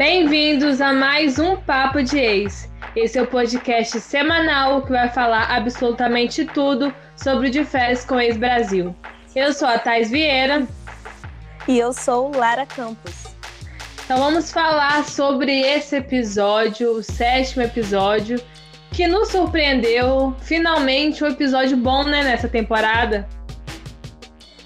Bem-vindos a mais um Papo de Ex. Esse é o podcast semanal que vai falar absolutamente tudo sobre o de férias com Ex Brasil. Eu sou a Thais Vieira. E eu sou Lara Campos. Então vamos falar sobre esse episódio, o sétimo episódio, que nos surpreendeu. Finalmente um episódio bom, né, nessa temporada.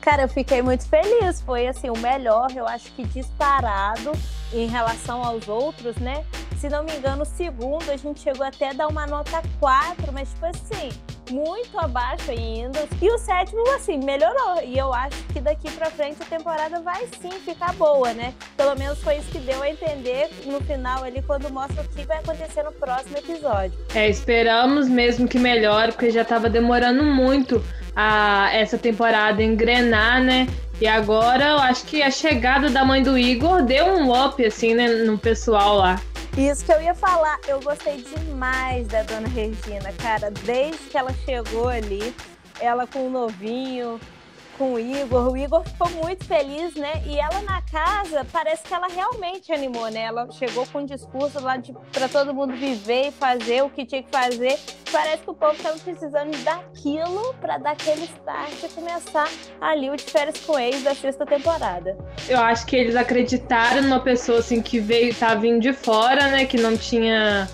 Cara, eu fiquei muito feliz. Foi assim, o melhor, eu acho que disparado em relação aos outros, né? Se não me engano, o segundo a gente chegou até a dar uma nota 4, mas tipo assim, muito abaixo ainda. E o sétimo, assim, melhorou. E eu acho que daqui pra frente a temporada vai sim ficar boa, né? Pelo menos foi isso que deu a entender no final ali, quando mostra o que vai acontecer no próximo episódio. É, esperamos mesmo que melhore, porque já tava demorando muito a essa temporada engrenar, né? E agora eu acho que a chegada da mãe do Igor deu um up, assim, né, no pessoal lá. Isso que eu ia falar, eu gostei demais da dona Regina, cara. Desde que ela chegou ali, ela com o novinho, com o Igor. O Igor ficou muito feliz, né? E ela na casa, parece que ela realmente animou, né? Ela chegou com um discurso lá de para todo mundo viver e fazer o que tinha que fazer. Parece que o povo estava precisando daquilo para dar aquele start e começar ali o de férias com ex da sexta temporada. Eu acho que eles acreditaram numa pessoa assim que veio, tá vindo de fora, né? Que não tinha.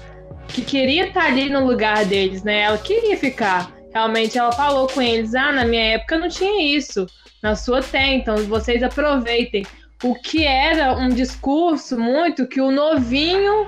que queria estar tá ali no lugar deles, né? Ela queria ficar realmente ela falou com eles: ah, na minha época não tinha isso, na sua tem, então vocês aproveitem. O que era um discurso muito que o novinho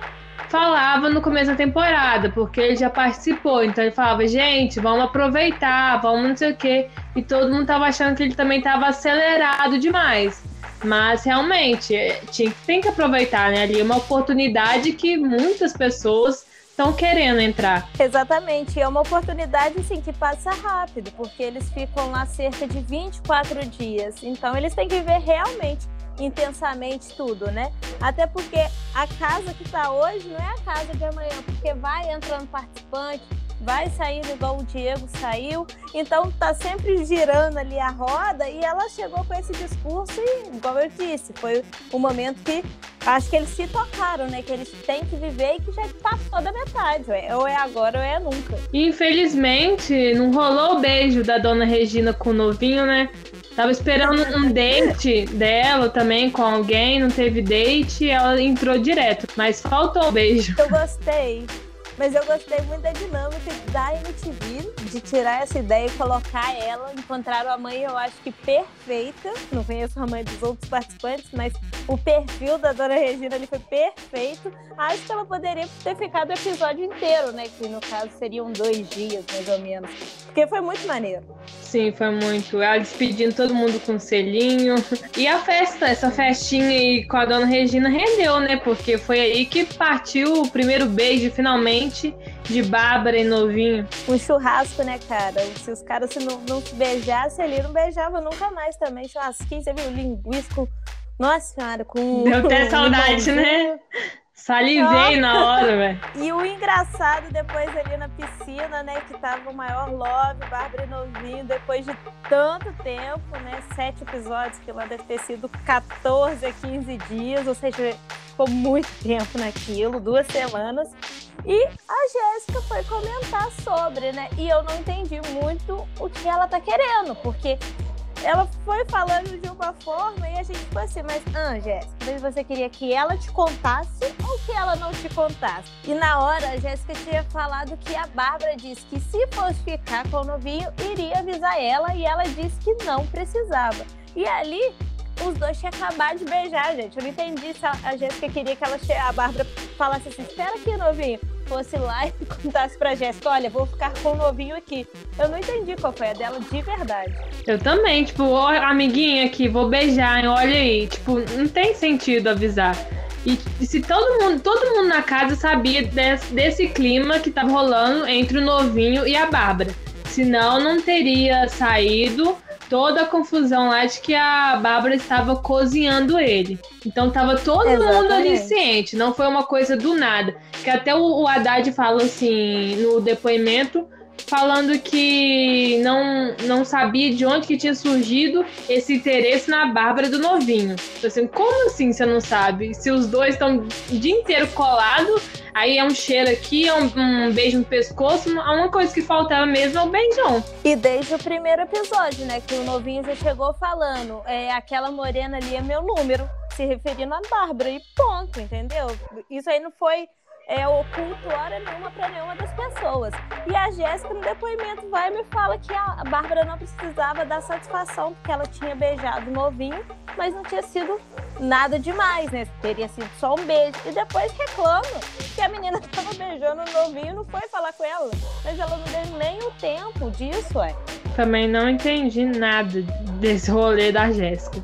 falava no começo da temporada, porque ele já participou. Então ele falava, gente, vamos aproveitar, vamos não sei o quê. E todo mundo tava achando que ele também tava acelerado demais. Mas realmente, é, tinha, tem que aproveitar, né? Ali é uma oportunidade que muitas pessoas estão querendo entrar. Exatamente, é uma oportunidade assim que passa rápido, porque eles ficam lá cerca de 24 dias. Então eles têm que ver realmente intensamente tudo, né? Até porque a casa que está hoje não é a casa de amanhã, porque vai entrando participante, vai saindo igual o Diego saiu. Então tá sempre girando ali a roda e ela chegou com esse discurso e, igual eu disse, foi o momento que acho que eles se tocaram, né? Que eles têm que viver e que já passou da metade. Ou é agora ou é nunca. Infelizmente, não rolou o beijo da dona Regina com o novinho, né? Tava esperando um date dela também com alguém, não teve date, ela entrou direto. Mas faltou o beijo. Eu gostei. Mas eu gostei muito da dinâmica da MTV, de tirar essa ideia e colocar ela. Encontraram a mãe, eu acho que perfeita. Não conheço a mãe dos outros participantes, mas o perfil da Dona Regina ali foi perfeito. Acho que ela poderia ter ficado o episódio inteiro, né? Que no caso seriam dois dias, mais ou menos. Porque foi muito maneiro. Sim, foi muito. Ela despedindo todo mundo com um selinho. E a festa, essa festinha aí com a Dona Regina rendeu, né? Porque foi aí que partiu o primeiro beijo, finalmente, de Bárbara e Novinho. Um churrasco, né, cara? Se os caras se não, não beijassem ali, não beijava nunca mais também. Churrasquinho, você viu? Linguisco nossa senhora, com. Deu até saudade, né? Salivei na hora, velho. E o engraçado depois ali na piscina, né? Que tava o maior love, Bárbara e Novinho, depois de tanto tempo, né? Sete episódios, que lá deve ter sido 14 a 15 dias, ou seja, ficou muito tempo naquilo, duas semanas. E a Jéssica foi comentar sobre, né? E eu não entendi muito o que ela tá querendo, porque ela foi falando de uma forma e a gente ficou assim, mas, ah, Jéssica, você queria que ela te contasse ou que ela não te contasse? E na hora, a Jéssica tinha falado que a Bárbara disse que se fosse ficar com o novinho, iria avisar ela e ela disse que não precisava. E ali, os dois tinham acabado de beijar, gente. Eu não entendi se a Jéssica queria que ela, a Bárbara falasse assim, espera aqui, novinho fosse lá e contasse pra Jéssica, olha, vou ficar com o novinho aqui. Eu não entendi qual foi a dela de verdade. Eu também, tipo, ó, amiguinha aqui, vou beijar, olha aí. Tipo, não tem sentido avisar. E, e se todo mundo, todo mundo na casa sabia desse, desse clima que tava rolando entre o novinho e a Bárbara. Senão não teria saído toda a confusão lá de que a Bárbara estava cozinhando ele. Então tava todo Exatamente. mundo ali ciente, não foi uma coisa do nada. Que até o, o Haddad fala assim no depoimento falando que não, não sabia de onde que tinha surgido esse interesse na Bárbara do novinho. Então, assim, como assim você não sabe? Se os dois estão o dia inteiro colados, aí é um cheiro aqui, é um, um, beijo no pescoço, a uma coisa que faltava mesmo é o beijão. E desde o primeiro episódio, né, que o novinho já chegou falando, é, aquela morena ali é meu número, se referindo a Bárbara, e ponto, entendeu? Isso aí não foi é, oculto hora nenhuma para nenhuma das pessoas. E a Jéssica, no depoimento, vai e me fala que a Bárbara não precisava dar satisfação, porque ela tinha beijado o novinho, mas não tinha sido nada demais, né? Teria sido só um beijo. E depois reclama que a menina estava beijando o novinho e não foi falar com ela. Mas ela não deu nem o tempo disso, é. Também não entendi nada desse rolê da Jéssica.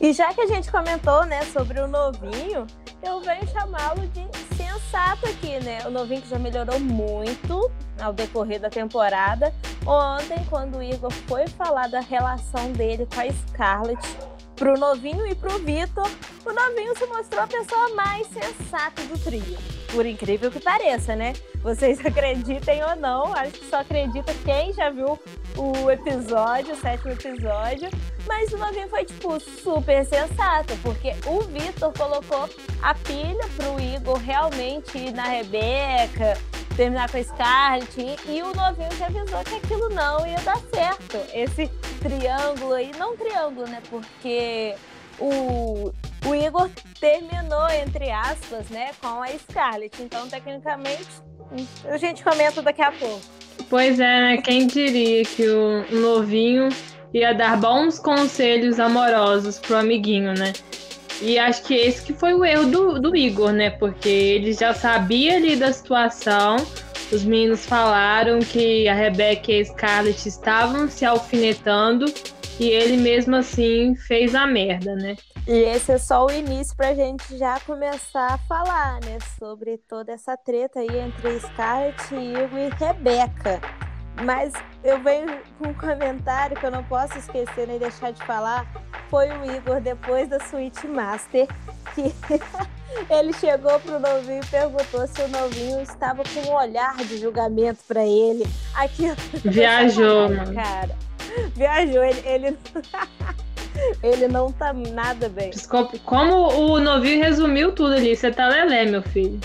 E já que a gente comentou, né, sobre o novinho, eu venho chamá-lo de sensato aqui, né? O novinho que já melhorou muito ao decorrer da temporada. Ontem, quando o Igor foi falar da relação dele com a Scarlett, pro novinho e pro Vitor, o novinho se mostrou a pessoa mais sensata do trio. Por incrível que pareça, né? Vocês acreditem ou não, acho que só acredita quem já viu o episódio, o sétimo episódio. Mas o novinho foi, tipo, super sensato, porque o Vitor colocou a pilha pro Igor realmente ir na Rebeca, terminar com a Scarlett, e o novinho já avisou que aquilo não ia dar certo. Esse triângulo aí, não triângulo, né? Porque o, o Igor terminou, entre aspas, né, com a Scarlett. Então, tecnicamente, a gente comenta daqui a pouco. Pois é, né? Quem diria que o novinho ia dar bons conselhos amorosos pro amiguinho, né? E acho que esse que foi o erro do, do Igor, né? Porque ele já sabia ali da situação. Os meninos falaram que a Rebeca e a Scarlett estavam se alfinetando e ele mesmo assim fez a merda, né? E esse é só o início pra gente já começar a falar, né? Sobre toda essa treta aí entre Scarlett, Igor e Rebeca. Mas eu venho com um comentário que eu não posso esquecer nem deixar de falar. Foi o Igor, depois da Switch Master, que ele chegou pro novinho e perguntou se o novinho estava com um olhar de julgamento para ele. Aquilo. Viajou, mano. Cara, viajou. Ele, ele... ele não tá nada bem. Desculpa, como o novinho resumiu tudo ali, você tá lelé, meu filho.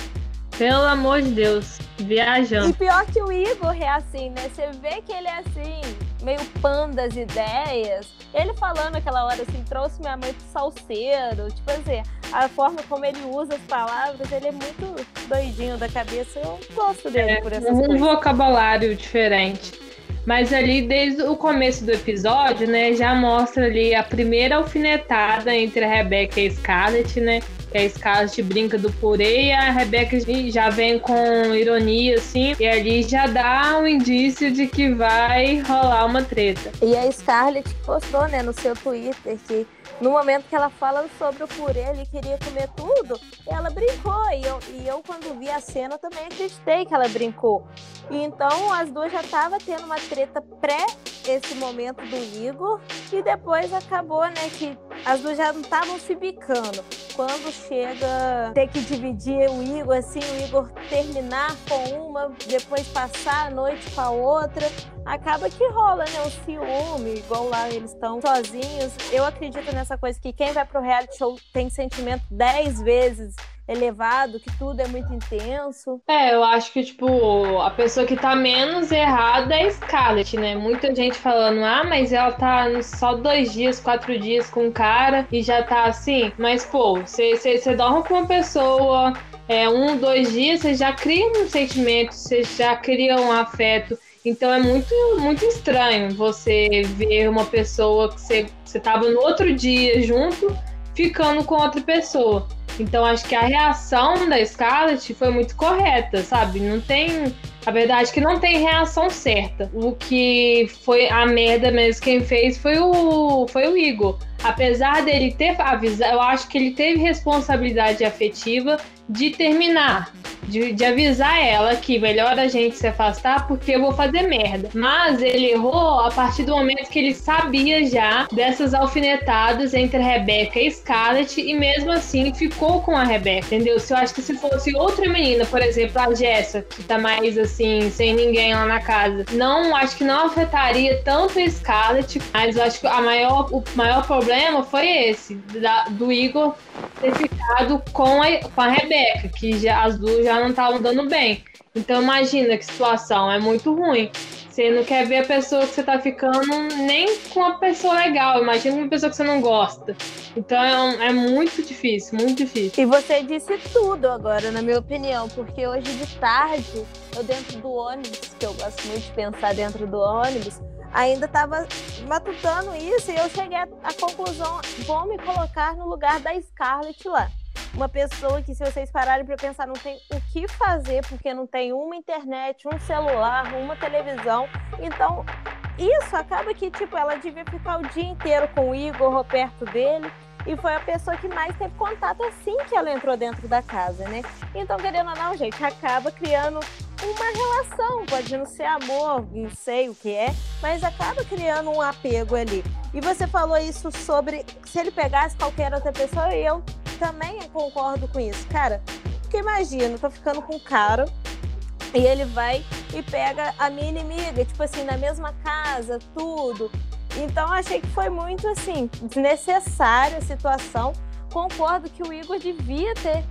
Pelo amor de Deus, viajando. E pior que o Igor é assim, né? Você vê que ele é assim, meio pan das ideias. Ele falando aquela hora assim, trouxe minha mãe pro salseiro. Tipo assim, a forma como ele usa as palavras, ele é muito doidinho da cabeça. Eu gosto dele é, por essas um coisas. Um vocabulário diferente. Mas ali, desde o começo do episódio, né, já mostra ali a primeira alfinetada entre a Rebecca e a Scarlett, né? que a Scarlett brinca do purê e a Rebecca já vem com ironia, assim, e ali já dá um indício de que vai rolar uma treta. E a Scarlett postou, né, no seu Twitter que no momento que ela fala sobre o purê, ele queria comer tudo, ela brincou. E eu, e eu quando vi a cena, também acreditei que ela brincou. E então as duas já estavam tendo uma treta pré esse momento do Igor. E depois acabou, né, que as duas já não estavam se bicando. Quando chega ter que dividir o Igor, assim, o Igor terminar com uma, depois passar a noite com a outra, acaba que rola, né, um ciúme, igual lá eles estão sozinhos. Eu acredito nessa coisa que quem vai pro reality show tem sentimento dez vezes elevado, que tudo é muito intenso. É, eu acho que, tipo, a pessoa que tá menos errada é a Scarlett, né? Muita gente falando, ah, mas ela tá só dois dias, quatro dias com o cara e já tá assim. Mas, pô, você dorme com uma pessoa, é, um, dois dias, você já cria um sentimento, você já cria um afeto. Então é muito, muito estranho você ver uma pessoa que você, você tava no outro dia junto, ficando com outra pessoa. Então acho que a reação da Scarlett foi muito correta, sabe? Não tem. A verdade é que não tem reação certa. O que foi a merda mesmo quem fez foi o, foi o Igor. Apesar dele ter avisado, eu acho que ele teve responsabilidade afetiva de terminar de, de avisar ela que melhor a gente se afastar porque eu vou fazer merda. Mas ele errou a partir do momento que ele sabia já dessas alfinetadas entre Rebeca e Scarlett e mesmo assim ficou com a Rebeca, entendeu? Se eu acho que se fosse outra menina, por exemplo, a Jessa, que tá mais assim, sem ninguém lá na casa. Não, acho que não afetaria tanto a Scarlett, mas eu acho que a maior, o maior problema foi esse, da, do Igor ter ficado com a, com a Rebeca, que já, as duas já não estavam dando bem. Então imagina que situação, é muito ruim. Você não quer ver a pessoa que você tá ficando nem com uma pessoa legal. Imagina uma pessoa que você não gosta. Então é, é, muito difícil, muito difícil. E você disse tudo agora, na minha opinião, porque hoje de tarde, eu dentro do ônibus, que eu gosto muito de pensar dentro do ônibus, ainda estava matutando isso e eu cheguei à conclusão: vou me colocar no lugar da Scarlett lá uma pessoa que, se vocês pararem para pensar, não tem o que fazer porque não tem uma internet, um celular, uma televisão. Então, isso acaba que, tipo, ela devia ficar o dia inteiro com o Igor perto dele. E foi a pessoa que mais teve contato assim que ela entrou dentro da casa, né? Então, querendo ou não, gente, acaba criando uma relação. Pode não ser amor, não sei o que é, mas acaba criando um apego ali. E você falou isso sobre se ele pegasse qualquer outra pessoa, eu também concordo com isso. Cara, porque imagina, tô ficando com um cara e ele vai e pega a minha inimiga, tipo assim, na mesma casa, tudo. Então achei que foi muito assim, desnecessária a situação. Concordo que o Igor devia ter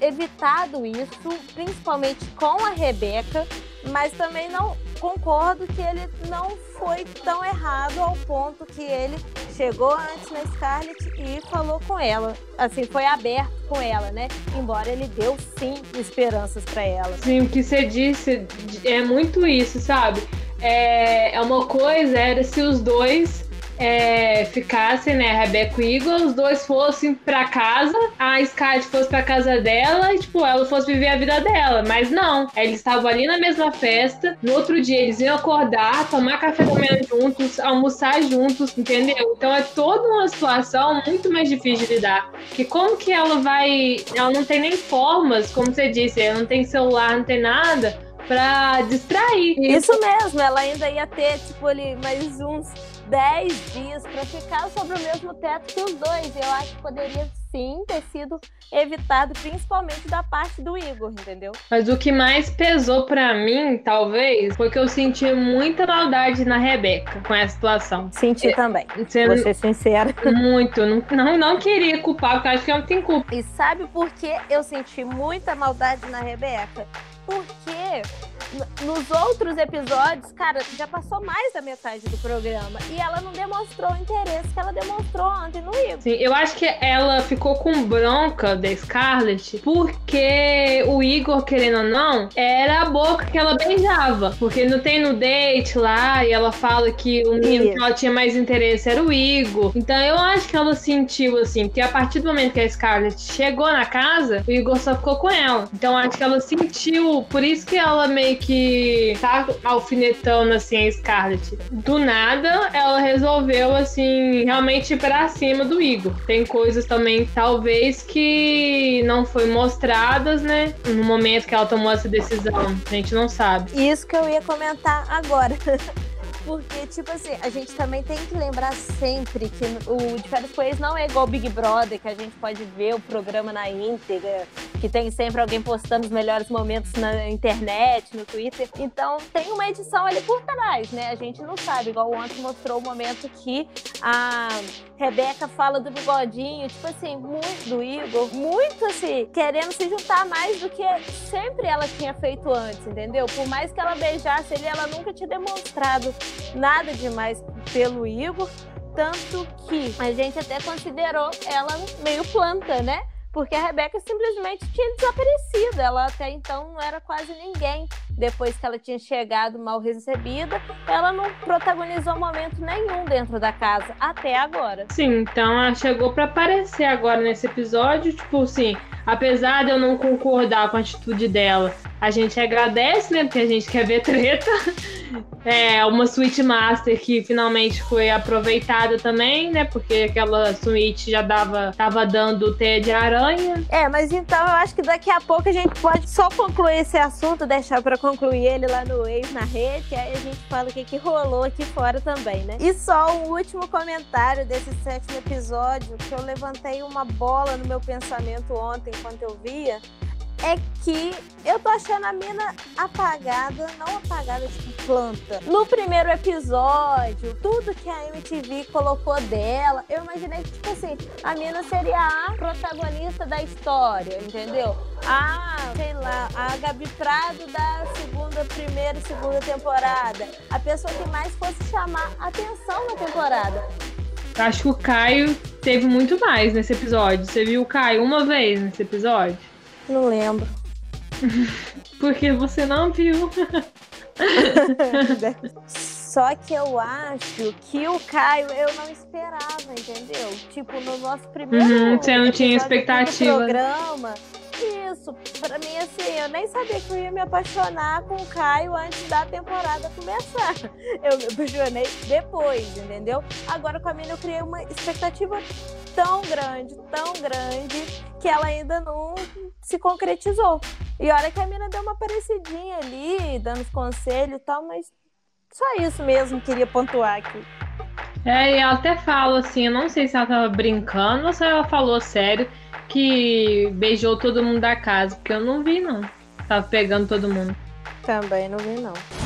evitado isso, principalmente com a Rebeca, mas também não concordo que ele não foi tão errado ao ponto que ele chegou antes na Scarlett e falou com ela. Assim, foi aberto com ela, né? Embora ele deu sim esperanças para ela. Sim, o que você disse é muito isso, sabe? É, é uma coisa era se os dois é, ficassem, né, Rebeca e Igor, os dois fossem pra casa, a Scarlett fosse pra casa dela e, tipo, ela fosse viver a vida dela. Mas não, eles estavam ali na mesma festa, no outro dia eles iam acordar, tomar café da manhã juntos, almoçar juntos, entendeu? Então é toda uma situação muito mais difícil de lidar. Que como que ela vai. Ela não tem nem formas, como você disse, ela não tem celular, não tem nada pra distrair. Isso mesmo, ela ainda ia ter, tipo, ali mais uns 10 dias para ficar sobre o mesmo teto que os dois. Eu acho que poderia sim ter sido evitado, principalmente da parte do Igor, entendeu? Mas o que mais pesou para mim, talvez, foi que eu senti muita maldade na Rebeca com essa situação. Senti é, também. Sendo... Vou ser sincera. Muito. Não, não, não queria culpar, porque acho que não tem culpa. E sabe por que eu senti muita maldade na Rebeca? Porque nos outros episódios, cara, já passou mais da metade do programa. E ela não demonstrou o interesse que ela demonstrou ontem no Igor. Sim, eu acho que ela ficou com bronca da Scarlett porque o Igor, querendo ou não, era a boca que ela beijava. Porque não tem no date lá e ela fala que o menino que ela tinha mais interesse era o Igor. Então eu acho que ela sentiu assim, que a partir do momento que a Scarlett chegou na casa, o Igor só ficou com ela. Então acho que ela sentiu, por isso que ela meio que tá alfinetando assim a Scarlett. Do nada, ela resolveu assim realmente ir pra cima do Igor. Tem coisas também, talvez, que não foi mostradas, né? No momento que ela tomou essa decisão. A gente não sabe. Isso que eu ia comentar agora. Porque, tipo assim, a gente também tem que lembrar sempre que o De Férias com Ex não é igual Big Brother, que a gente pode ver o programa na íntegra, que tem sempre alguém postando os melhores momentos na internet, no Twitter. Então, tem uma edição ali por trás, né? A gente não sabe, igual ontem mostrou o momento que a Rebeca fala do bigodinho, tipo assim, muito do Igor, muito assim, querendo se juntar mais do que sempre ela tinha feito antes, entendeu? Por mais que ela beijasse ele, ela nunca tinha demonstrado nada demais pelo Igor, tanto que a gente até considerou ela meio planta, né? Porque a Rebeca simplesmente tinha desaparecido. Ela até então não era quase ninguém. Depois que ela tinha chegado mal recebida, ela não protagonizou momento nenhum dentro da casa, até agora. Sim, então ela chegou para aparecer agora nesse episódio. Tipo assim, apesar de eu não concordar com a atitude dela, a gente agradece, né? Porque a gente quer ver treta. É, uma Switch Master que finalmente foi aproveitada também, né? Porque aquela Switch já dava, tava dando teia de aranha. É, mas então eu acho que daqui a pouco a gente pode só concluir esse assunto, deixar para concluir ele lá no ex na rede, aí a gente fala o que, que rolou aqui fora também, né? E só um último comentário desse sétimo episódio, que eu levantei uma bola no meu pensamento ontem enquanto eu via é que eu tô achando a mina apagada, não apagada tipo planta. No primeiro episódio, tudo que a MTV colocou dela, eu imaginei que, tipo assim, a mina seria a protagonista da história, entendeu? Ah, sei lá, a Gabi Prado da segunda, primeira e segunda temporada. A pessoa que mais fosse chamar atenção na temporada. Acho que o Caio teve muito mais nesse episódio. Você viu o Caio uma vez nesse episódio? Não lembro. Porque você não viu. Só que eu acho que o Caio eu não esperava, entendeu? Tipo, no nosso primeiro uhum, você não tinha expectativa. programa, isso. Pra mim, assim, eu nem sabia que eu ia me apaixonar com o Caio antes da temporada começar. Eu me apaixonei depois, entendeu? Agora com a Mina eu criei uma expectativa tão grande, tão grande, que ela ainda não se concretizou. E olha que a Mina deu uma parecidinha ali, dando conselhos e tal, mas só isso mesmo queria pontuar aqui. É, e ela até fala assim, eu não sei se ela tava brincando ou se ela falou sério, que beijou todo mundo da casa, porque eu não vi, não. Tava pegando todo mundo. Também não vi, não.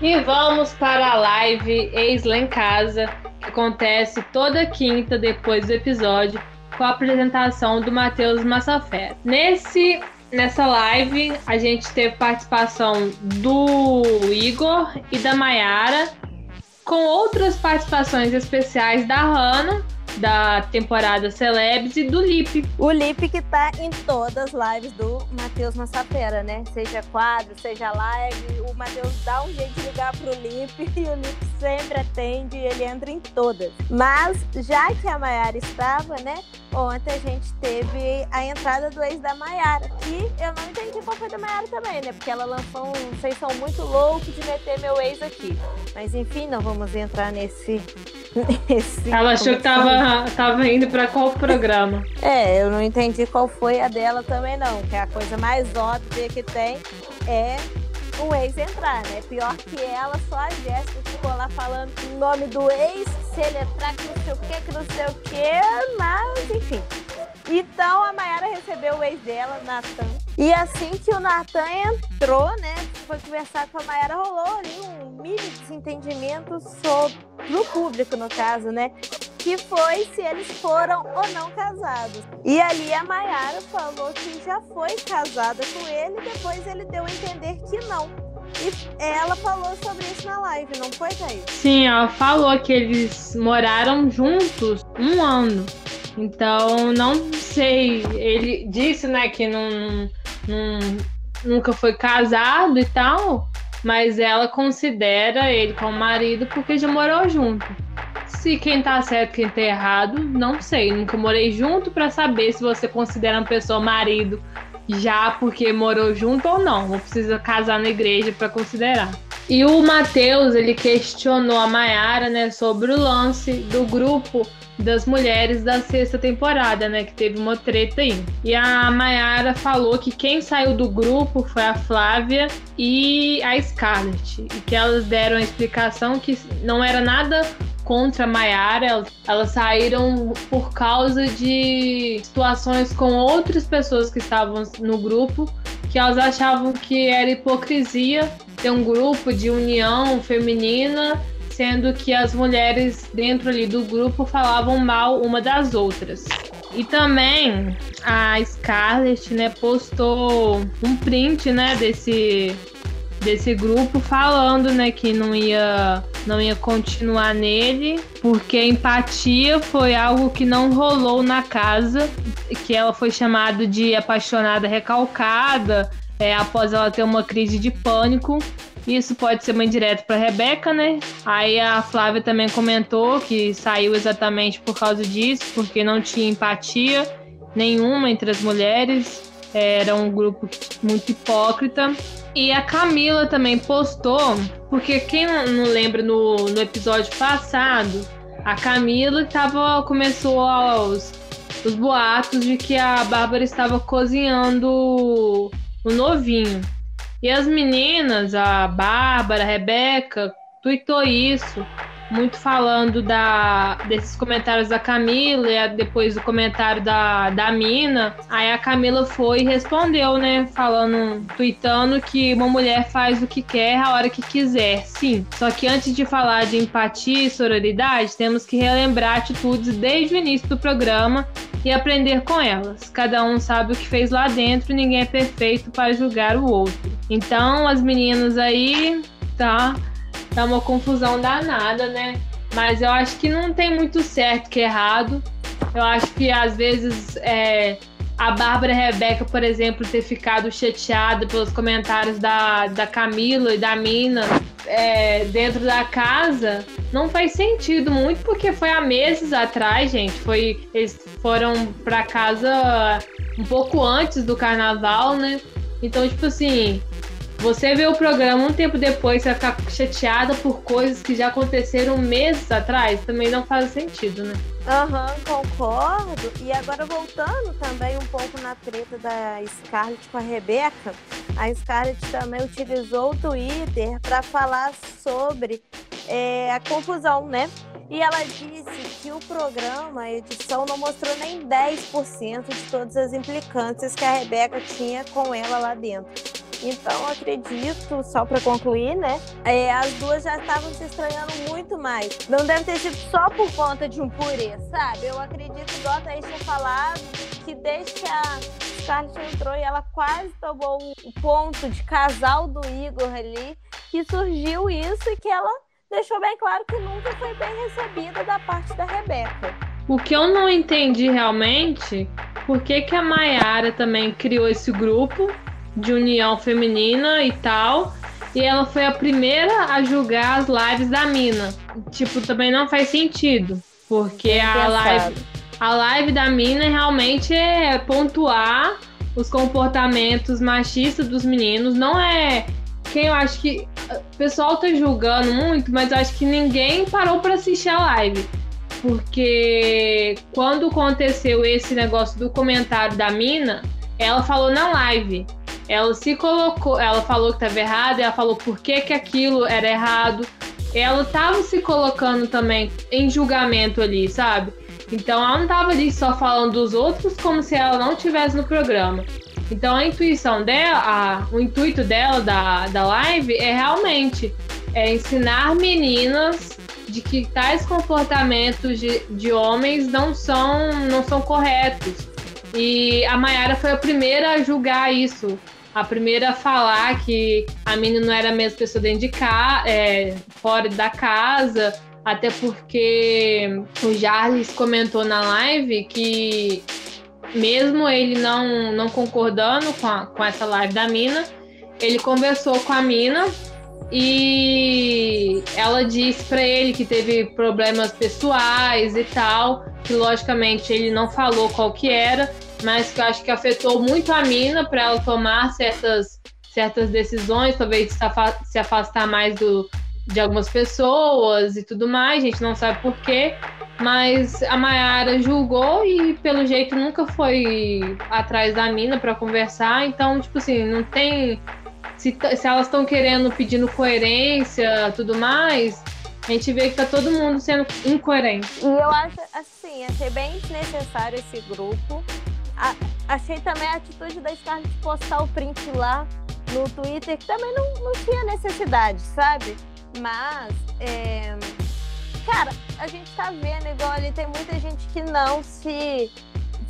E vamos para a live Ex Lá em Casa, que acontece toda quinta depois do episódio, com a apresentação do Matheus Massafé. Nesse Nessa live, a gente teve participação do Igor e da Mayara, com outras participações especiais da Hannah, da temporada Celebs e do Lip. O Lip que tá em todas as lives do Matheus Massafera, né? Seja quadro, seja live, o Matheus dá um jeito de ligar pro Lip e o Lip sempre atende e ele entra em todas. Mas, já que a Mayara estava, né? Ontem a gente teve a entrada do ex da Mayara, que eu não entendi qual foi da Mayara também, né? Porque ela lançou um Vocês são muito loucos de meter meu ex aqui. Mas enfim, não vamos entrar nesse. nesse ela achou que tava, tava indo para qual programa? É, eu não entendi qual foi a dela também, não. Que a coisa mais óbvia que tem é o ex entrar, né? Pior que ela, só a Jéssica ficou lá falando o nome do ex, se ele entrar, que não sei o que, que não sei o que, mas enfim. Então a Mayara recebeu o ex dela, Natan. E assim que o Natan entrou, né? Foi conversar com a Mayara, rolou ali um mini desentendimento sobre o público, no caso, né? Que foi se eles foram ou não casados. E ali a Mayara falou que já foi casada com ele, depois ele deu a entender que não. E ela falou sobre isso na live, não foi, Thaís? Sim, ela falou que eles moraram juntos um ano. Então, não sei. Ele disse, né, que não, não, nunca foi casado e tal, mas ela considera ele como marido porque já morou junto. Se quem tá certo, quem tá errado, não sei. Nunca morei junto para saber se você considera uma pessoa marido já porque morou junto ou não. Não precisa casar na igreja para considerar. E o Matheus, ele questionou a Mayara, né, sobre o lance do grupo das mulheres da sexta temporada, né? Que teve uma treta aí. E a Mayara falou que quem saiu do grupo foi a Flávia e a Scarlett. E que elas deram a explicação que não era nada contra a Mayara, elas saíram por causa de situações com outras pessoas que estavam no grupo, que elas achavam que era hipocrisia ter um grupo de união feminina sendo que as mulheres dentro ali do grupo falavam mal uma das outras. E também a Scarlett, né, postou um print, né, desse desse grupo falando, né, que não ia não ia continuar nele, porque empatia foi algo que não rolou na casa, que ela foi chamada de apaixonada recalcada, é, após ela ter uma crise de pânico isso pode ser uma indireta para Rebeca, né? Aí a Flávia também comentou que saiu exatamente por causa disso, porque não tinha empatia nenhuma entre as mulheres. Era um grupo muito hipócrita. E a Camila também postou, porque quem não lembra no, no episódio passado, a Camila tava, começou aos, os boatos de que a Bárbara estava cozinhando o novinho. E as meninas, a Bárbara, a Rebeca, tweetou isso. Muito falando da, desses comentários da Camila e depois do comentário da, da Mina. Aí a Camila foi e respondeu, né? Falando, tweetando que uma mulher faz o que quer a hora que quiser. Sim. Só que antes de falar de empatia e sororidade, temos que relembrar atitudes desde o início do programa e aprender com elas. Cada um sabe o que fez lá dentro, ninguém é perfeito para julgar o outro. Então, as meninas aí, tá? Tá uma confusão danada, né? Mas eu acho que não tem muito certo que errado. Eu acho que às vezes é, a Bárbara Rebeca, por exemplo, ter ficado chateada pelos comentários da, da Camila e da Mina é, dentro da casa não faz sentido muito, porque foi há meses atrás, gente. Foi, eles foram pra casa um pouco antes do carnaval, né? Então, tipo assim, você vê o programa um tempo depois, você vai ficar chateada por coisas que já aconteceram meses atrás, também não faz sentido, né? Aham, uhum, concordo. E agora voltando também um pouco na treta da Scarlett com a Rebeca, a Scarlett também utilizou o Twitter para falar sobre é, a confusão, né? E ela disse que o programa, a edição, não mostrou nem 10% de todas as implicâncias que a Rebeca tinha com ela lá dentro. Então, acredito, só para concluir, né? É, as duas já estavam se estranhando muito mais. Não deve ter sido só por conta de um purê, sabe? Eu acredito, igual a Thaís tinha falado, que desde que a Scarlett entrou e ela quase tomou o ponto de casal do Igor ali, que surgiu isso e que ela deixou bem claro que nunca foi bem recebida da parte da Rebeca. O que eu não entendi realmente, por que, que a Mayara também criou esse grupo de união feminina e tal. E ela foi a primeira a julgar as lives da mina. Tipo, também não faz sentido. Porque a live, a live da mina realmente é pontuar os comportamentos machistas dos meninos. Não é. Quem eu acho que. O pessoal tá julgando muito, mas eu acho que ninguém parou para assistir a live. Porque quando aconteceu esse negócio do comentário da mina, ela falou na live. Ela se colocou, ela falou que estava errado, ela falou por que, que aquilo era errado. Ela estava se colocando também em julgamento ali, sabe? Então ela não estava ali só falando dos outros como se ela não estivesse no programa. Então a intuição dela, a, o intuito dela da, da live é realmente é ensinar meninas de que tais comportamentos de, de homens não são, não são corretos. E a Mayara foi a primeira a julgar isso a primeira a falar que a menina não era a mesma pessoa dentro de casa, é, fora da casa, até porque o Jarlis comentou na live que mesmo ele não, não concordando com, a, com essa live da mina, ele conversou com a mina e ela disse para ele que teve problemas pessoais e tal, que logicamente ele não falou qual que era, mas que eu acho que afetou muito a mina para ela tomar certas, certas decisões, talvez se afastar mais do, de algumas pessoas e tudo mais, a gente não sabe porquê, mas a Mayara julgou e pelo jeito nunca foi atrás da mina para conversar, então, tipo assim, não tem. Se, se elas estão querendo, pedindo coerência tudo mais, a gente vê que tá todo mundo sendo incoerente. E eu acho, assim, achei bem desnecessário esse grupo a, achei também a atitude da Scarlett postar o print lá no Twitter, que também não, não tinha necessidade, sabe? Mas, é... cara, a gente tá vendo igual ali, tem muita gente que não se,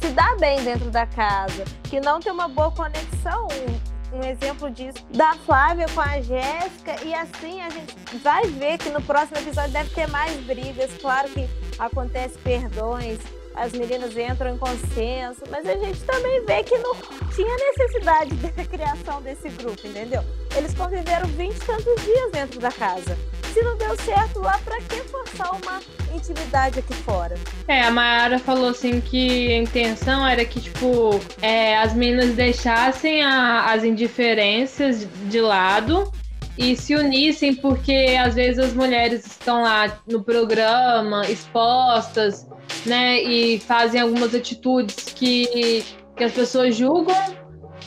se dá bem dentro da casa, que não tem uma boa conexão. Um, um exemplo disso da Flávia com a Jéssica, e assim a gente vai ver que no próximo episódio deve ter mais brigas. Claro que acontece perdões, as meninas entram em consenso, mas a gente também vê que não tinha necessidade da criação desse grupo, entendeu? Eles conviveram 20 e tantos dias dentro da casa. Se não deu certo lá, pra que forçar uma intimidade aqui fora? É, a Mayara falou assim que a intenção era que, tipo, é, as meninas deixassem a, as indiferenças de lado e se unissem, porque às vezes as mulheres estão lá no programa, expostas, né? E fazem algumas atitudes que, que as pessoas julgam,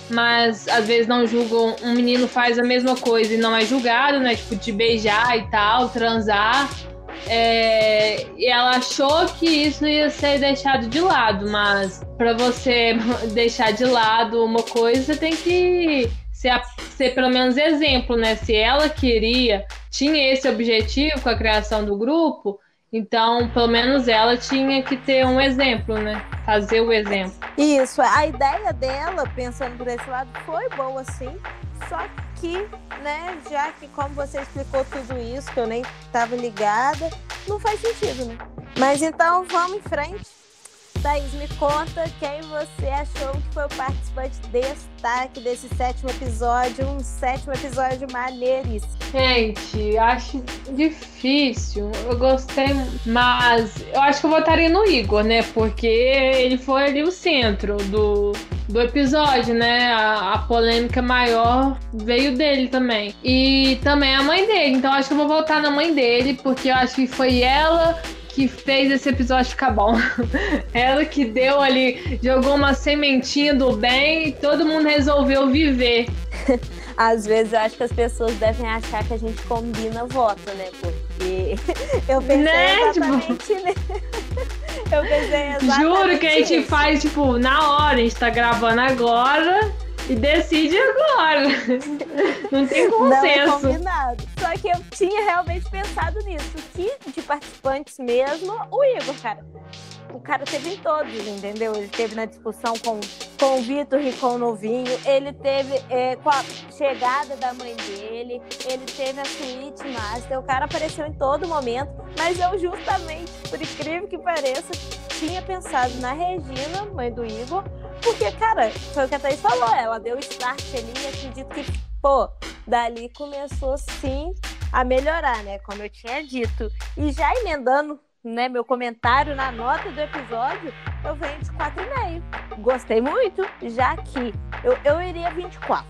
mas às vezes não julgam. Um menino faz a mesma coisa e não é julgado, né? Tipo, de beijar e tal, transar. É, e ela achou que isso ia ser deixado de lado, mas para você deixar de lado uma coisa, você tem que ser, ser pelo menos exemplo, né? Se ela queria, tinha esse objetivo com a criação do grupo, então, pelo menos ela tinha que ter um exemplo, né? Fazer o exemplo. Isso, a ideia dela, pensando por esse lado, foi boa sim, só que, né, já que como você explicou tudo isso, que eu nem estava ligada, não faz sentido, né? Mas então vamos em frente. Thaís, me conta quem você achou que foi o participante destaque desse sétimo episódio, um sétimo episódio maneiríssimo. Gente, acho difícil. Eu gostei, mas eu acho que eu votaria no Igor, né? Porque ele foi ali o centro do, do episódio, né? A, a, polêmica maior veio dele também. E também a mãe dele. Então acho que eu vou votar na mãe dele, porque eu acho que foi ela que fez esse episódio ficar bom. Ela que deu ali, jogou uma sementinha do bem e todo mundo resolveu viver. Às vezes eu acho que as pessoas devem achar que a gente combina voto, né? Porque eu pensei né? exatamente tipo... Eu pensei exatamente Juro que a gente isso. faz, tipo, na hora, a gente tá gravando agora e decide agora. Não tem consenso. Não é combinado. Só que eu tinha realmente pensado nisso. Que de participantes mesmo, o Igor, cara. O cara teve em todos, entendeu? Ele teve na discussão com, com o Vitor e com o Novinho. Ele teve é, com a chegada da mãe dele. Ele teve a suíte master. O cara apareceu em todo momento. Mas eu justamente, por incrível que pareça, tinha pensado na Regina, mãe do Igor, porque, cara, foi o que a Thaís falou, ela deu start ali e acredito que, pô, dali começou sim a melhorar, né? Como eu tinha dito. E já emendando né, meu comentário na nota do episódio, eu venho de 4,5. Gostei muito, já que eu, eu iria 24.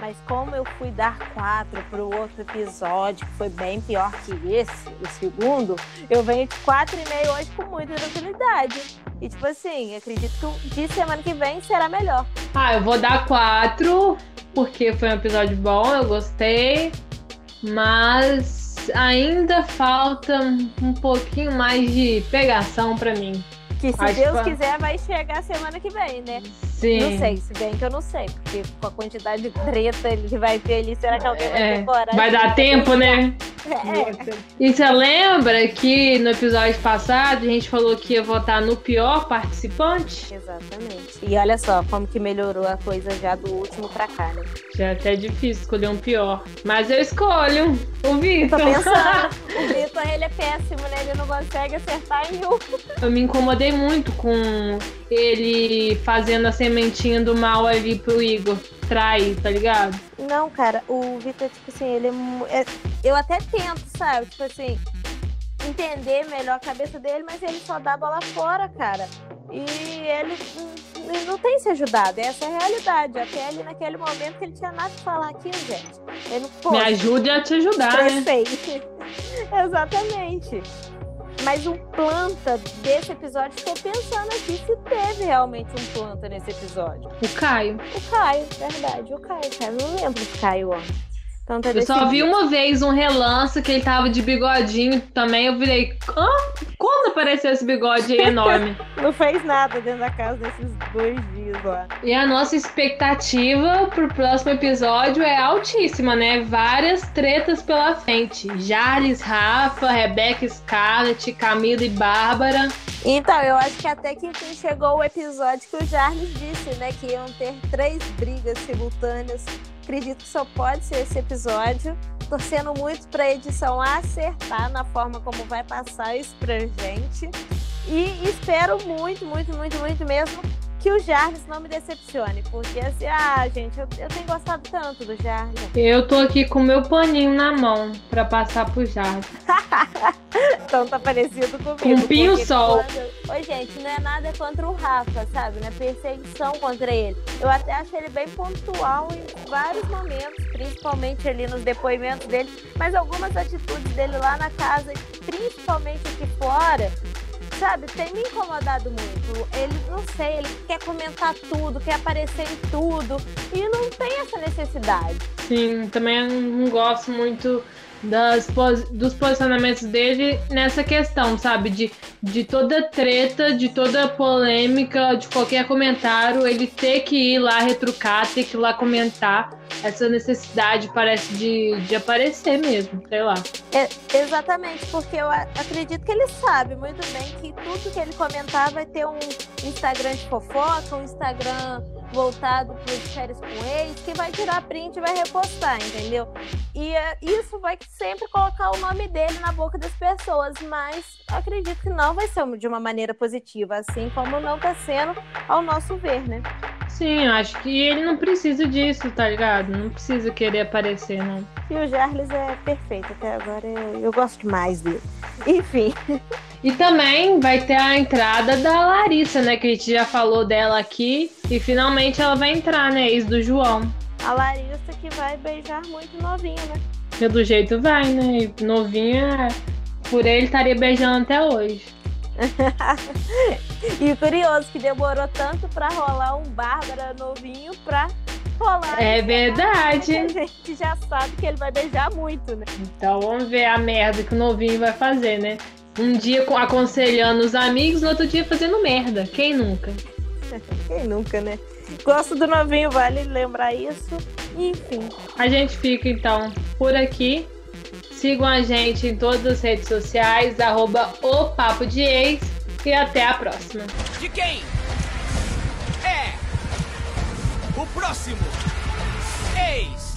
Mas como eu fui dar 4 para o outro episódio, que foi bem pior que esse, o segundo, eu venho de 4,5 hoje com muita tranquilidade. E tipo assim, acredito que de semana que vem será melhor. Ah, eu vou dar 4, porque foi um episódio bom, eu gostei. Mas ainda falta um pouquinho mais de pegação para mim. Que se Acho Deus que... quiser vai chegar semana que vem, né? Sim. Não sei, se bem que eu não sei, porque com a quantidade de treta que vai ter ali, será que alguém vai é, ter coragem? Vai dar tempo, né? É. E você lembra que no episódio passado a gente falou que ia votar no pior participante? Exatamente. E olha só como que melhorou a coisa já do último pra cá, né? Já é até difícil escolher um pior. Mas eu escolho o Vitor. Tô pensando. o Vitor, ele é péssimo, né? Ele não consegue acertar em um. Eu me incomodei muito com ele fazendo a sementinha do mal ali pro Igor trair, tá ligado? Não, cara, o Vitor, tipo assim, ele é, é, Eu até tento, sabe? Tipo assim, entender melhor a cabeça dele, mas ele só dá a bola fora, cara. E ele, não tem se ajudado, essa é a realidade. Até ali naquele momento que ele tinha nada pra falar aqui, gente. Ele, pô, Me ajude a te ajudar, né? Exatamente. Mas um planta desse episódio, estou pensando aqui se teve realmente um planta nesse episódio. O Caio. O Caio, verdade, o Caio. Cara. Eu não lembro do Caio ontem. Então, tá eu só vi uma vez um relance que ele tava de bigodinho também. Eu virei. Ah, quando apareceu esse bigode enorme? Não fez nada dentro da casa desses dois dias lá. E a nossa expectativa pro próximo episódio é altíssima, né? Várias tretas pela frente. Jales, Rafa, Rebeca, Scarlett, Camila e Bárbara. Então, eu acho que até que enfim chegou o episódio que o Jarles disse, né? Que iam ter três brigas simultâneas acredito que só pode ser esse episódio. Torcendo muito para a edição acertar na forma como vai passar isso pra gente. E espero muito, muito, muito, muito mesmo que o Jarvis não me decepcione, porque assim, ah, gente, eu, eu tenho gostado tanto do Jarvis. Eu tô aqui com meu paninho na mão pra passar pro Jarvis. então tá parecido comigo. Com um pinho-sol. Quando... Oi, gente, não é nada contra o Rafa, sabe? Não é perseguição contra ele. Eu até acho ele bem pontual em vários momentos, principalmente ali nos depoimentos dele, mas algumas atitudes dele lá na casa, principalmente aqui fora, sabe, tem me incomodado muito. Ele, não sei, ele quer comentar tudo, quer aparecer em tudo. E não tem essa necessidade. Sim, também não gosto muito das, dos posicionamentos dele nessa questão, sabe? De, de toda treta, de toda polêmica, de qualquer comentário, ele ter que ir lá retrucar, ter que ir lá comentar. Essa necessidade parece de, de aparecer mesmo, sei lá. É, exatamente, porque eu acredito que ele sabe muito bem que tudo que ele comentar vai ter um Instagram de fofoca, um Instagram voltado para os férias com ex, que vai tirar print e vai repostar, entendeu? E uh, isso vai sempre colocar o nome dele na boca das pessoas, mas acredito que não vai ser de uma maneira positiva, assim como não está sendo ao nosso ver, né? Sim, acho que ele não precisa disso, tá ligado? Não precisa querer aparecer, não. E o Jarles é perfeito até agora, eu, eu gosto demais dele. Enfim. E também vai ter a entrada da Larissa, né? Que a gente já falou dela aqui. E finalmente ela vai entrar, né? Ex do João. A Larissa que vai beijar muito novinho, né? E do jeito vai, né? Novinho, é... por ele estaria beijando até hoje. e curioso que demorou tanto pra rolar um Bárbara novinho pra É verdade. A gente já sabe que ele vai beijar muito, né? Então vamos ver a merda que o novinho vai fazer, né? Um dia aconselhando os amigos, no outro dia fazendo merda. Quem nunca? Quem nunca, né? Gosto do novinho, vale lembrar isso. Enfim. A gente fica então por aqui. Sigam a gente em todas as redes sociais, arroba o Papo de Ex e até a próxima. De quem? O próximo. Ex